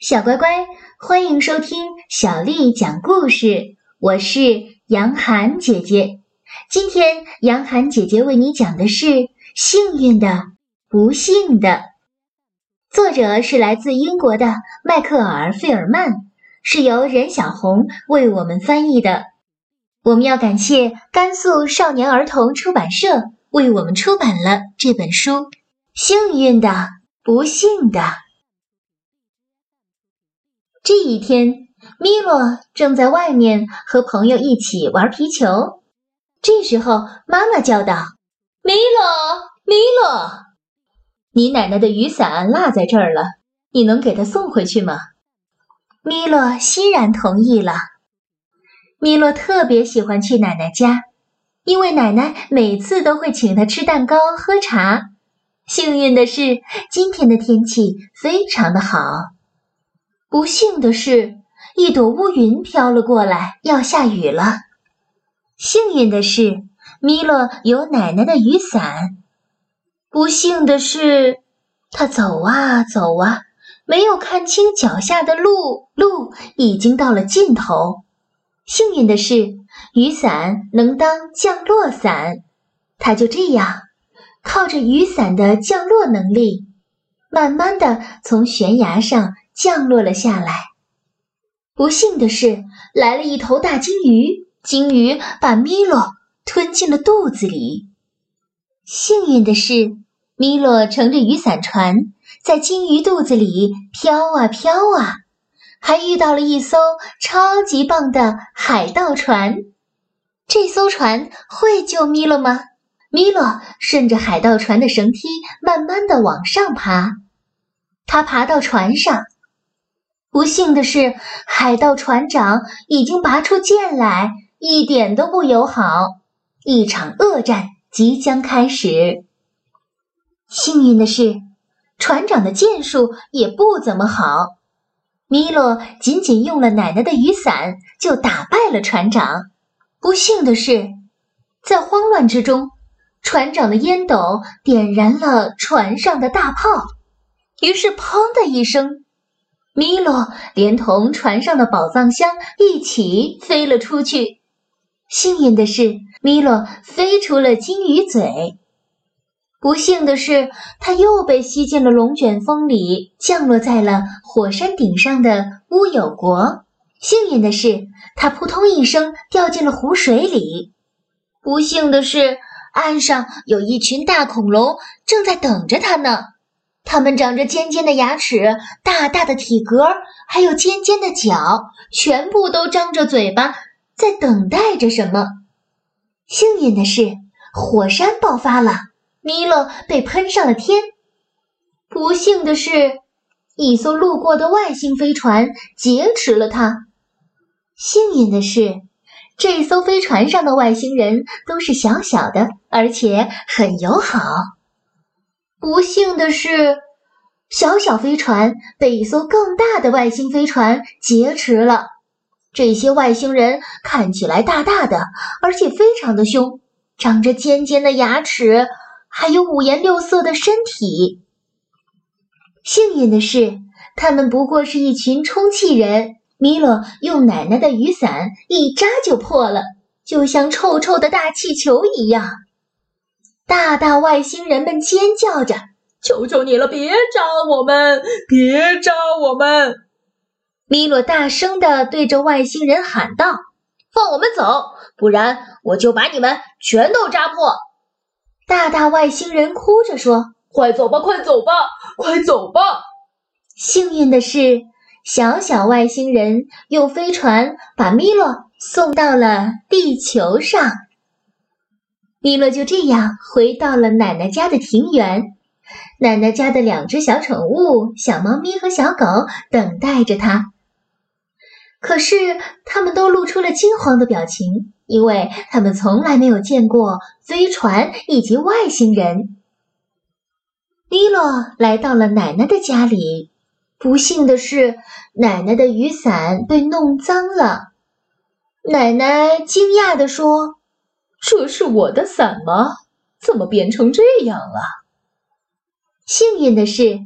小乖乖，欢迎收听小丽讲故事。我是杨涵姐姐。今天杨涵姐姐为你讲的是《幸运的，不幸的》。作者是来自英国的迈克尔·费尔曼，是由任小红为我们翻译的。我们要感谢甘肃少年儿童出版社为我们出版了这本书《幸运的，不幸的》。这一天，米洛正在外面和朋友一起玩皮球。这时候，妈妈叫道：“米洛，米洛，你奶奶的雨伞落在这儿了，你能给她送回去吗？”米洛欣然同意了。米洛特别喜欢去奶奶家，因为奶奶每次都会请他吃蛋糕、喝茶。幸运的是，今天的天气非常的好。不幸的是，一朵乌云飘了过来，要下雨了。幸运的是，米洛有奶奶的雨伞。不幸的是，他走啊走啊，没有看清脚下的路，路已经到了尽头。幸运的是，雨伞能当降落伞。他就这样，靠着雨伞的降落能力，慢慢的从悬崖上。降落了下来。不幸的是，来了一头大金鱼，金鱼把米洛吞进了肚子里。幸运的是，米洛乘着雨伞船在金鱼肚子里飘啊飘啊，还遇到了一艘超级棒的海盗船。这艘船会救米洛吗？米洛顺着海盗船的绳梯慢慢的往上爬，他爬到船上。不幸的是，海盗船长已经拔出剑来，一点都不友好。一场恶战即将开始。幸运的是，船长的剑术也不怎么好。米洛仅仅用了奶奶的雨伞，就打败了船长。不幸的是，在慌乱之中，船长的烟斗点燃了船上的大炮，于是“砰”的一声。米洛连同船上的宝藏箱一起飞了出去。幸运的是，米洛飞出了金鱼嘴；不幸的是，他又被吸进了龙卷风里，降落在了火山顶上的乌有国。幸运的是，他扑通一声掉进了湖水里；不幸的是，岸上有一群大恐龙正在等着他呢。它们长着尖尖的牙齿，大大的体格，还有尖尖的角，全部都张着嘴巴，在等待着什么。幸运的是，火山爆发了，米洛被喷上了天。不幸的是，一艘路过的外星飞船劫持了他。幸运的是，这艘飞船上的外星人都是小小的，而且很友好。不幸的是，小小飞船被一艘更大的外星飞船劫持了。这些外星人看起来大大的，而且非常的凶，长着尖尖的牙齿，还有五颜六色的身体。幸运的是，他们不过是一群充气人。米洛用奶奶的雨伞一扎就破了，就像臭臭的大气球一样。大大外星人们尖叫着：“求求你了，别扎我们，别扎我们！”米洛大声地对着外星人喊道：“放我们走，不然我就把你们全都扎破！”大大外星人哭着说：“快走吧，快走吧，快走吧！”幸运的是，小小外星人用飞船把米洛送到了地球上。米洛就这样回到了奶奶家的庭园，奶奶家的两只小宠物小猫咪和小狗等待着他。可是他们都露出了惊慌的表情，因为他们从来没有见过飞船以及外星人。米洛来到了奶奶的家里，不幸的是，奶奶的雨伞被弄脏了。奶奶惊讶地说。这是我的伞吗？怎么变成这样了？幸运的是，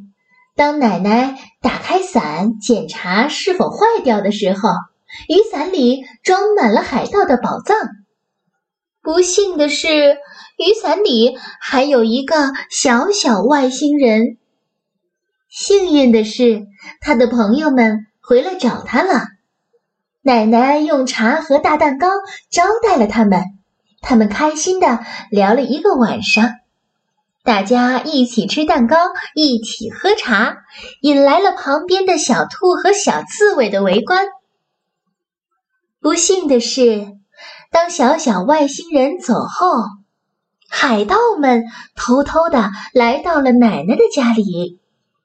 当奶奶打开伞检查是否坏掉的时候，雨伞里装满了海盗的宝藏。不幸的是，雨伞里还有一个小小外星人。幸运的是，他的朋友们回来找他了。奶奶用茶和大蛋糕招待了他们，他们开心的聊了一个晚上。大家一起吃蛋糕，一起喝茶，引来了旁边的小兔和小刺猬的围观。不幸的是，当小小外星人走后，海盗们偷偷的来到了奶奶的家里，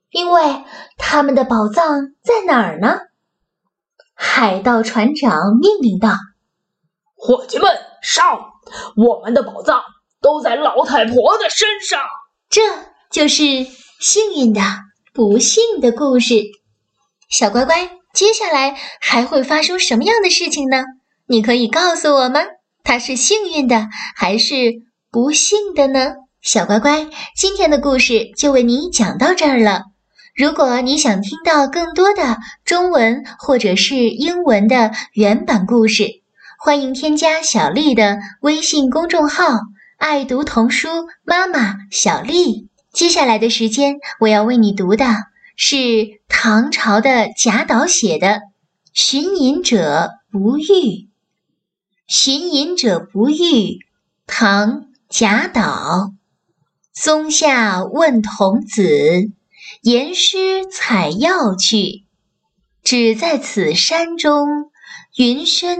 因为他们的宝藏在哪儿呢？海盗船长命令道：“伙计们，上！我们的宝藏都在老太婆的身上。”这就是幸运的、不幸的故事。小乖乖，接下来还会发生什么样的事情呢？你可以告诉我吗？它是幸运的还是不幸的呢？小乖乖，今天的故事就为你讲到这儿了。如果你想听到更多的中文或者是英文的原版故事，欢迎添加小丽的微信公众号“爱读童书妈妈小丽”。接下来的时间，我要为你读的是唐朝的贾岛写的《寻隐者不遇》。《寻隐者不遇》，唐·贾岛。松下问童子。言师采药去，只在此山中，云深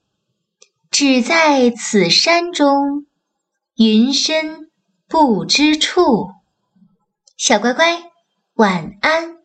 只在此山中，云深不知处。小乖乖，晚安。